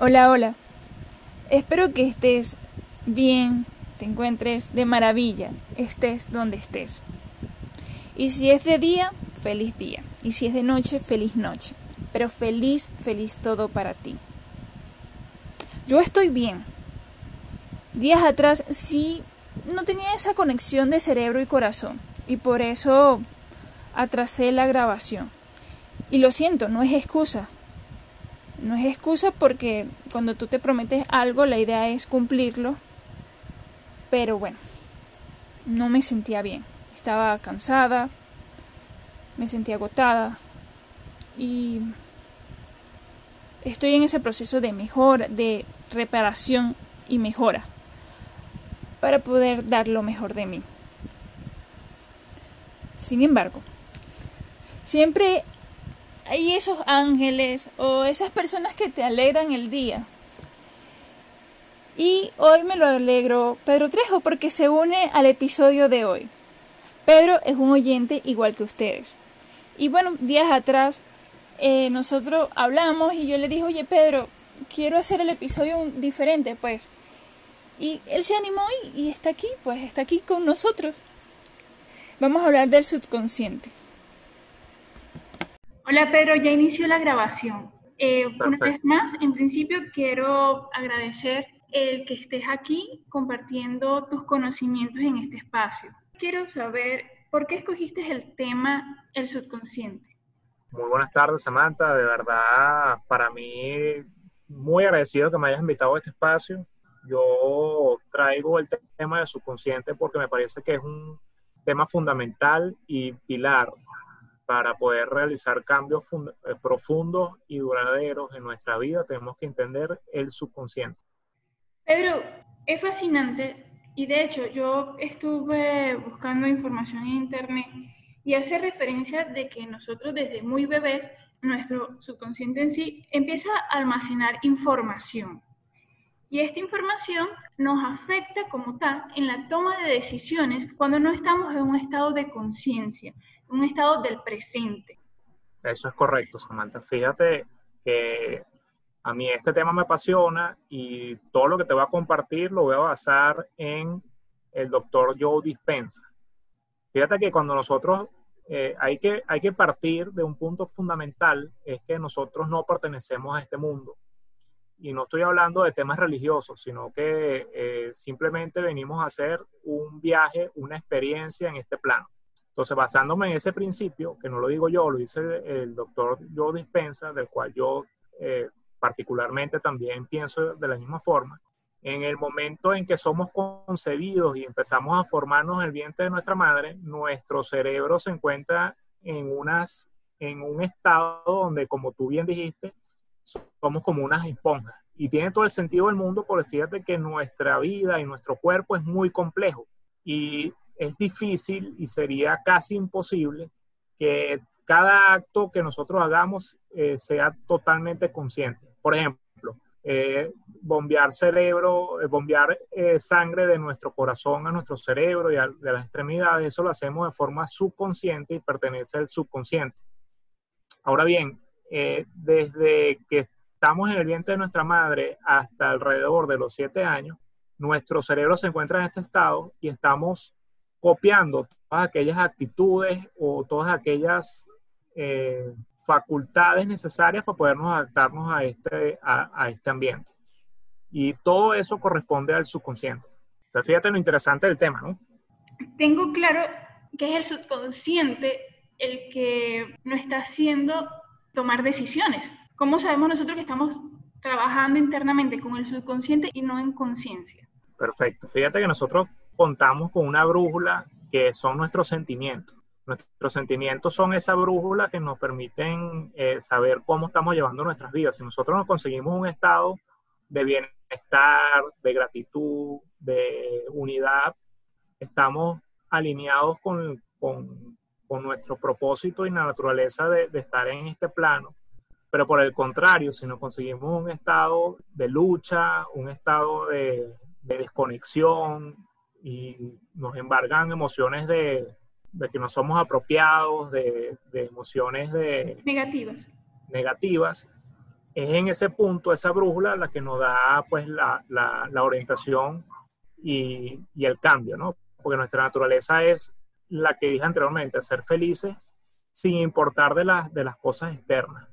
Hola, hola. Espero que estés bien, te encuentres de maravilla, estés donde estés. Y si es de día, feliz día. Y si es de noche, feliz noche. Pero feliz, feliz todo para ti. Yo estoy bien. Días atrás sí no tenía esa conexión de cerebro y corazón. Y por eso atrasé la grabación. Y lo siento, no es excusa. No es excusa porque cuando tú te prometes algo, la idea es cumplirlo. Pero bueno, no me sentía bien. Estaba cansada, me sentía agotada y estoy en ese proceso de mejora, de reparación y mejora para poder dar lo mejor de mí. Sin embargo, siempre hay esos ángeles o esas personas que te alegran el día. Y hoy me lo alegro Pedro Trejo porque se une al episodio de hoy. Pedro es un oyente igual que ustedes. Y bueno, días atrás eh, nosotros hablamos y yo le dije, oye Pedro, quiero hacer el episodio diferente, pues. Y él se animó y, y está aquí, pues está aquí con nosotros. Vamos a hablar del subconsciente. Hola Pedro, ya inició la grabación. Eh, una vez más, en principio quiero agradecer el que estés aquí compartiendo tus conocimientos en este espacio. Quiero saber por qué escogiste el tema el subconsciente. Muy buenas tardes, Samantha. De verdad, para mí, muy agradecido que me hayas invitado a este espacio. Yo traigo el tema del subconsciente porque me parece que es un tema fundamental y pilar para poder realizar cambios eh, profundos y duraderos en nuestra vida, tenemos que entender el subconsciente. Pedro, es fascinante y de hecho yo estuve buscando información en internet y hace referencia de que nosotros desde muy bebés, nuestro subconsciente en sí empieza a almacenar información. Y esta información nos afecta como tal en la toma de decisiones cuando no estamos en un estado de conciencia, un estado del presente. Eso es correcto, Samantha. Fíjate que a mí este tema me apasiona y todo lo que te voy a compartir lo voy a basar en el doctor Joe Dispensa. Fíjate que cuando nosotros eh, hay, que, hay que partir de un punto fundamental, es que nosotros no pertenecemos a este mundo. Y no estoy hablando de temas religiosos, sino que eh, simplemente venimos a hacer un viaje, una experiencia en este plano. Entonces, basándome en ese principio, que no lo digo yo, lo dice el doctor Joe Dispensa, del cual yo eh, particularmente también pienso de la misma forma, en el momento en que somos concebidos y empezamos a formarnos el vientre de nuestra madre, nuestro cerebro se encuentra en, unas, en un estado donde, como tú bien dijiste, somos como unas esponjas. Y tiene todo el sentido del mundo porque fíjate que nuestra vida y nuestro cuerpo es muy complejo. Y es difícil y sería casi imposible que cada acto que nosotros hagamos eh, sea totalmente consciente. Por ejemplo, eh, bombear cerebro, eh, bombear sangre de nuestro corazón a nuestro cerebro y a, de las extremidades, eso lo hacemos de forma subconsciente y pertenece al subconsciente. Ahora bien, desde que estamos en el vientre de nuestra madre hasta alrededor de los siete años, nuestro cerebro se encuentra en este estado y estamos copiando todas aquellas actitudes o todas aquellas eh, facultades necesarias para podernos adaptarnos a este, a, este ambiente. Y todo eso corresponde al subconsciente. Entonces, fíjate lo interesante del tema, ¿no? Tengo claro que es el subconsciente el que nos está haciendo tomar decisiones. ¿Cómo sabemos nosotros que estamos trabajando internamente con el subconsciente y no en conciencia? Perfecto. Fíjate que nosotros contamos con una brújula que son nuestros sentimientos. Nuestros sentimientos son esa brújula que nos permiten eh, saber cómo estamos llevando nuestras vidas. Si nosotros nos conseguimos un estado de bienestar, de gratitud, de unidad, estamos alineados con, con, nuestro propósito y la naturaleza de, estar en este plano. Pero por el contrario, si nos conseguimos un estado de lucha, un estado de desconexión, y nos embargan emociones de, de que no somos apropiados, de, de emociones de, negativas. negativas. es en ese punto, esa brújula, la que nos da pues la, la, orientación y, y, el cambio, ¿no? Porque nuestra naturaleza es la que dije anteriormente, ser felices sin importar de, las de las cosas externas.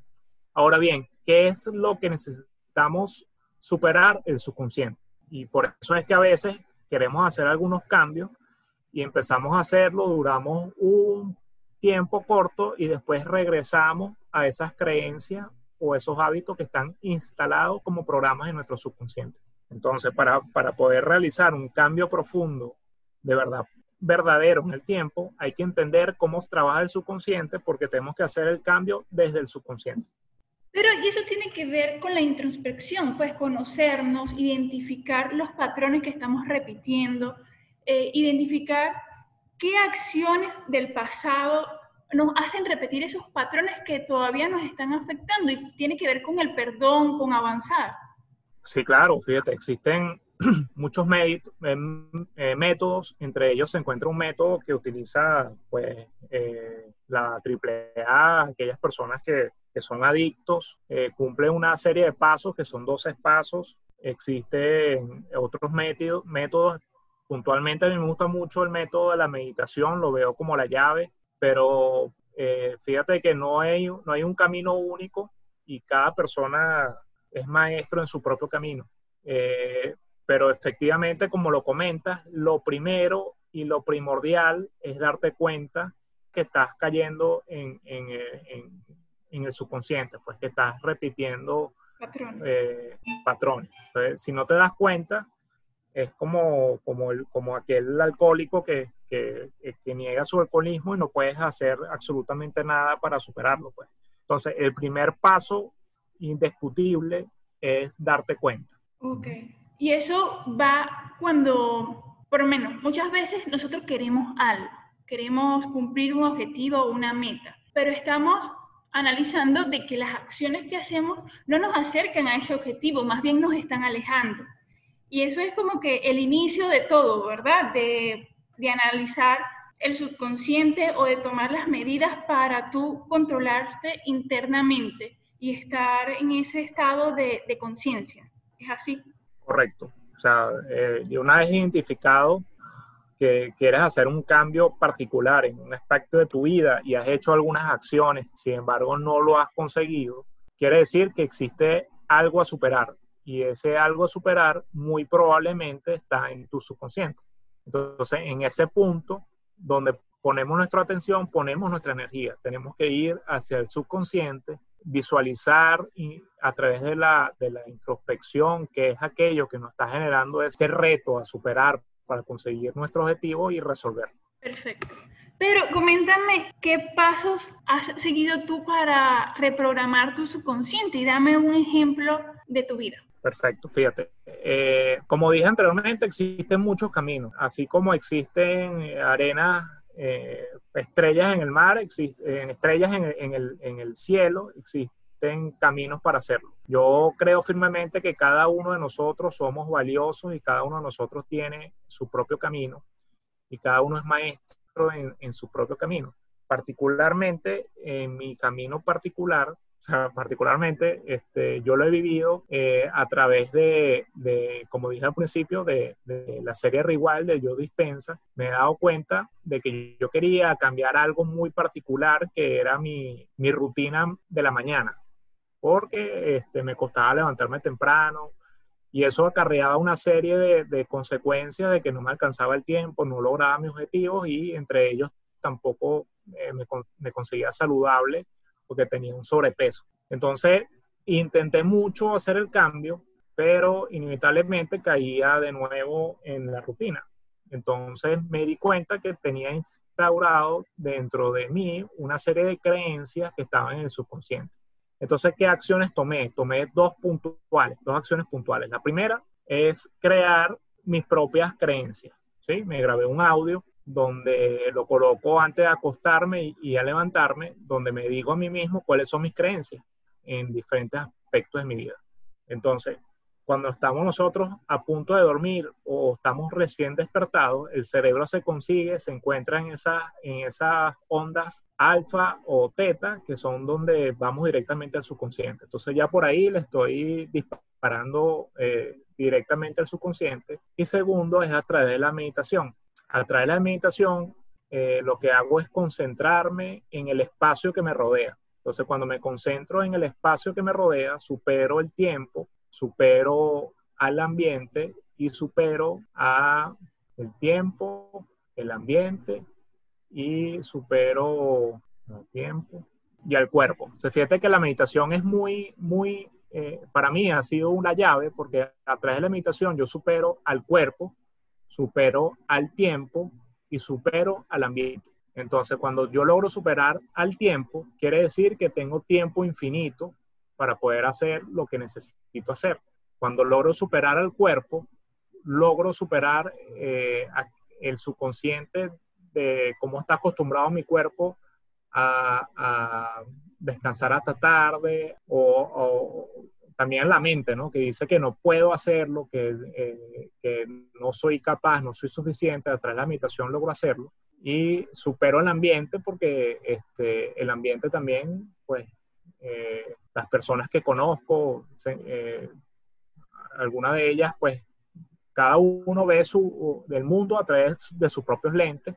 Ahora bien, ¿qué es lo que necesitamos superar? El subconsciente. Y por eso es que a veces queremos hacer algunos cambios y empezamos a hacerlo, duramos un tiempo corto y después regresamos a esas creencias o esos hábitos que están instalados como programas en nuestro subconsciente. Entonces, para, para poder realizar un cambio profundo, de verdad, verdadero en el tiempo, hay que entender cómo trabaja el subconsciente porque tenemos que hacer el cambio desde el subconsciente. Pero y eso tiene que ver con la introspección, pues conocernos, identificar los patrones que estamos repitiendo, eh, identificar qué acciones del pasado nos hacen repetir esos patrones que todavía nos están afectando y tiene que ver con el perdón, con avanzar. Sí, claro, fíjate, existen muchos em, eh, métodos, entre ellos se encuentra un método que utiliza pues, eh, la AAA, aquellas personas que, que son adictos, eh, cumplen una serie de pasos que son 12 pasos. Existen otros métodos, métodos, puntualmente a mí me gusta mucho el método de la meditación, lo veo como la llave, pero fíjate que no hay, no hay un camino único y cada persona es maestro en su propio camino. Eh, pero efectivamente, como lo comentas, lo primero y lo primordial es darte cuenta que estás cayendo en, en, en, en el subconsciente, pues que estás repitiendo eh, patrones. Entonces, si no te das cuenta, es como, como, el, como aquel alcohólico que, que, que, niega su alcoholismo y no puedes hacer absolutamente nada para superarlo. Pues. Entonces, el primer paso indiscutible es darte cuenta. Okay. Y eso va cuando, por lo menos, muchas veces nosotros queremos algo, queremos cumplir un objetivo o una meta, pero estamos analizando de que las acciones que hacemos no nos acercan a ese objetivo, más bien nos están alejando. Y eso es como que el inicio de todo, ¿verdad? De, analizar el subconsciente o de tomar las medidas para tú controlarte internamente y estar en ese estado de, de conciencia. ¿Es así? Correcto. O sea, eh, una vez identificado que quieres hacer un cambio particular en un aspecto de tu vida y has hecho algunas acciones, sin embargo no lo has conseguido, quiere decir que existe algo a superar y ese algo a superar muy probablemente está en tu subconsciente. Entonces, en ese punto donde ponemos nuestra atención, ponemos nuestra energía. Tenemos que ir hacia el subconsciente visualizar y a través de la, de la introspección, que es aquello que nos está generando ese reto a superar para conseguir nuestro objetivo y resolverlo. Perfecto. Pero coméntame qué pasos has seguido tú para reprogramar tu subconsciente y dame un ejemplo de tu vida. Perfecto, fíjate. Eh, como dije anteriormente, existen muchos caminos, así como existen arenas eh, estrellas en el mar, existen estrellas en, el, en el cielo, existen caminos para hacerlo. Yo creo firmemente que cada uno de nosotros somos valiosos y cada uno de nosotros tiene su propio camino y cada uno es maestro en, en su propio camino. Particularmente en mi camino particular, sea, particularmente, este, yo lo he vivido eh, a través de, de, como dije al principio, de, de, la serie Rival de Yo Dispensa. Me he dado cuenta de que yo quería cambiar algo muy particular que era mi, mi rutina de la mañana, porque este, me costaba levantarme temprano y eso acarreaba una serie de, consecuencias de que no me alcanzaba el tiempo, no lograba mis objetivos y entre ellos tampoco eh, me, me conseguía saludable porque tenía un sobrepeso. Entonces, intenté mucho hacer el cambio, pero inevitablemente caía de nuevo en la rutina. Entonces me di cuenta que tenía instaurado dentro de mí una serie de creencias que estaban en el subconsciente. Entonces, ¿qué acciones tomé? Tomé dos puntuales, dos acciones puntuales. La primera es crear mis propias creencias. ¿sí? Me grabé un audio donde lo coloco antes de acostarme y, a levantarme, donde me digo a mí mismo cuáles son mis creencias en diferentes aspectos de mi vida. Entonces, cuando estamos nosotros a punto de dormir o estamos recién despertados, el cerebro se consigue, se encuentra en esas, en esas ondas alfa o teta, que son donde vamos directamente al subconsciente. Entonces ya por ahí le estoy disparando eh, directamente al subconsciente. Y segundo es a través de la meditación. A través de la meditación eh, lo que hago es concentrarme en el espacio que me rodea. Entonces, cuando me concentro en el espacio que me rodea, supero el tiempo, supero al ambiente y supero a el tiempo, el ambiente y supero el tiempo y al cuerpo. Se fíjate que la meditación es muy, muy, eh, para mí ha sido una llave porque a través de la meditación yo supero al cuerpo, supero al tiempo y supero al ambiente. Entonces, cuando yo logro superar al tiempo, quiere decir que tengo tiempo infinito para poder hacer lo que necesito hacer. Cuando logro superar al cuerpo, logro superar eh, el subconsciente de cómo está acostumbrado mi cuerpo a, descansar hasta tarde o, también la mente, ¿no? Que dice que no puedo hacerlo, que, eh, que no soy capaz, no soy suficiente, a través de la meditación logro hacerlo y supero el ambiente porque este, el ambiente también, pues, eh, las personas que conozco, eh, algunas de ellas, pues, cada uno ve su, del mundo a través de sus propios lentes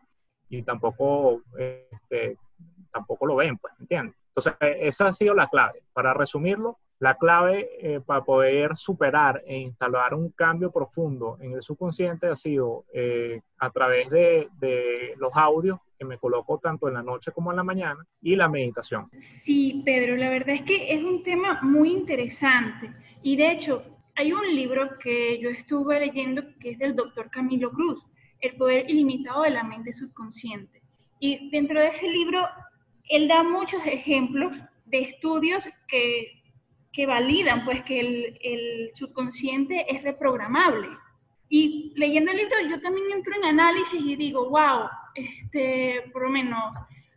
y tampoco, este, tampoco lo ven, pues, ¿entiendes? Entonces, esa ha sido la clave. Para resumirlo, la clave eh, para poder superar e instalar un cambio profundo en el subconsciente ha sido eh, a través de, de, los audios que me coloco tanto en la noche como en la mañana y la meditación. Sí, Pedro, la verdad es que es un tema muy interesante y de hecho hay un libro que yo estuve leyendo que es del doctor Camilo Cruz, El poder ilimitado de la mente subconsciente. Y dentro de ese libro, él da muchos ejemplos de estudios que que validan pues que el, el, subconsciente es reprogramable. Y leyendo el libro yo también entro en análisis y digo, wow, este, por lo menos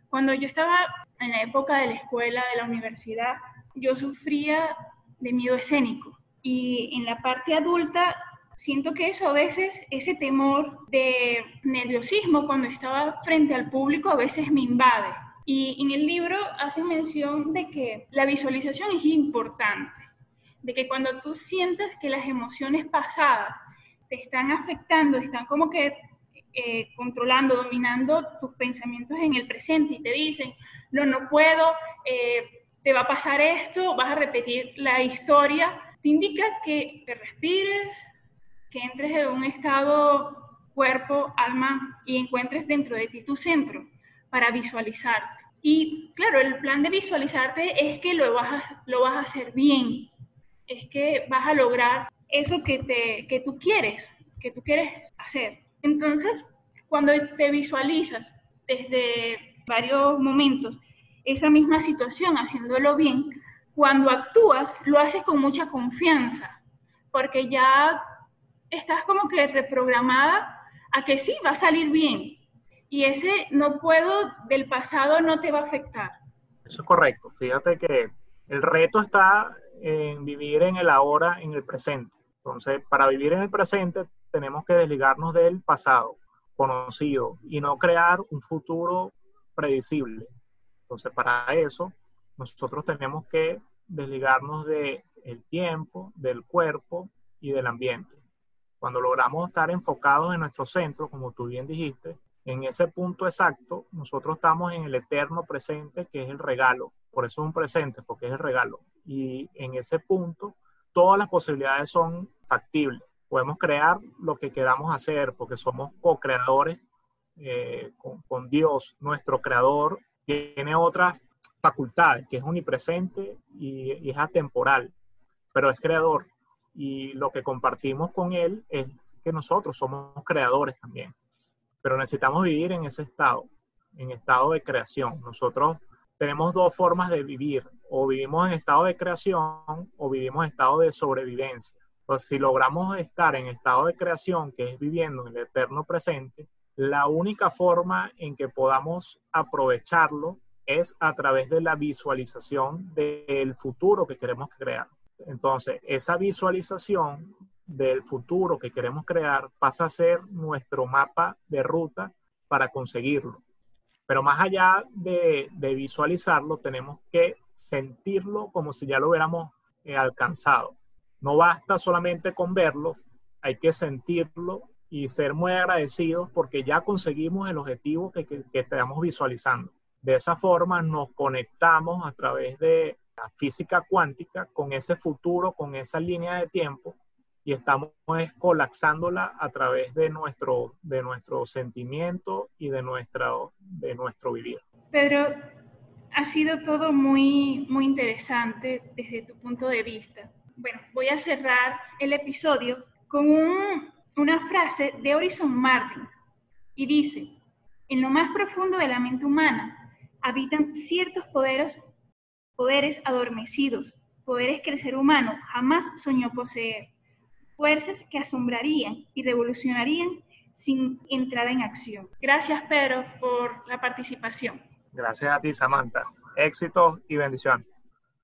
cuando yo estaba en la época de la escuela, de la universidad, yo sufría de miedo escénico. Y en la parte adulta siento que eso a veces, ese temor de nerviosismo cuando estaba frente al público a veces me invade. Y en el libro hace mención de que la visualización es importante, de que cuando tú sientes que las emociones pasadas te están afectando, están como que eh, controlando, dominando tus pensamientos en el presente y te dicen, no, no puedo, eh, te va a pasar esto, vas a repetir la historia, te indica que te respires, que entres en un estado cuerpo, alma y encuentres dentro de ti tu centro para visualizarte. Y claro, el plan de visualizarte es que lo vas a, lo vas a hacer bien, es que vas a lograr eso que, te, que tú quieres, que tú quieres hacer. Entonces, cuando te visualizas desde varios momentos esa misma situación, haciéndolo bien, cuando actúas, lo haces con mucha confianza, porque ya estás como que reprogramada a que sí, va a salir bien, y ese no puedo del pasado no te va a afectar. Eso es correcto. Fíjate que el reto está en vivir en el ahora, en el presente. Entonces, para vivir en el presente tenemos que desligarnos del pasado conocido y no crear un futuro predecible. Entonces, para eso, nosotros tenemos que desligarnos del el tiempo, del cuerpo y del ambiente. Cuando logramos estar enfocados en nuestro centro, como tú bien dijiste, en ese punto exacto, nosotros estamos en el eterno presente, que es el regalo. Por eso es un presente, porque es el regalo. Y en ese punto, todas las posibilidades son factibles. Podemos crear lo que queramos hacer, porque somos co-creadores eh, con, Dios. Nuestro creador tiene otras facultades, que es omnipresente y, y es atemporal, pero es creador. Y lo que compartimos con Él es que nosotros somos creadores también pero necesitamos vivir en ese estado, en estado de creación. Nosotros tenemos dos formas de vivir, o vivimos en estado de creación o vivimos en estado de sobrevivencia. Si logramos estar en estado de creación, que es viviendo en el eterno presente, la única forma en que podamos aprovecharlo es a través de la visualización del futuro que queremos crear. Entonces, esa visualización del futuro que queremos crear pasa a ser nuestro mapa de ruta para conseguirlo. Pero más allá de, visualizarlo, tenemos que sentirlo como si ya lo hubiéramos eh, alcanzado. No basta solamente con verlo, hay que sentirlo y ser muy agradecidos porque ya conseguimos el objetivo que, que, que estamos visualizando. De esa forma nos conectamos a través de la física cuántica con ese futuro, con esa línea de tiempo y estamos colapsándola a través de nuestro, de nuestro sentimiento y de, nuestra, de nuestro vivir. Pedro, ha sido todo muy, muy interesante desde tu punto de vista. Bueno, voy a cerrar el episodio con una frase de Horizon Martin y dice, en lo más profundo de la mente humana habitan ciertos poderes, poderes adormecidos, poderes que el ser humano jamás soñó poseer fuerzas que asombrarían y revolucionarían sin entrar en acción. Gracias, Pedro, por la participación. Gracias a ti, Samantha. Éxito y bendición.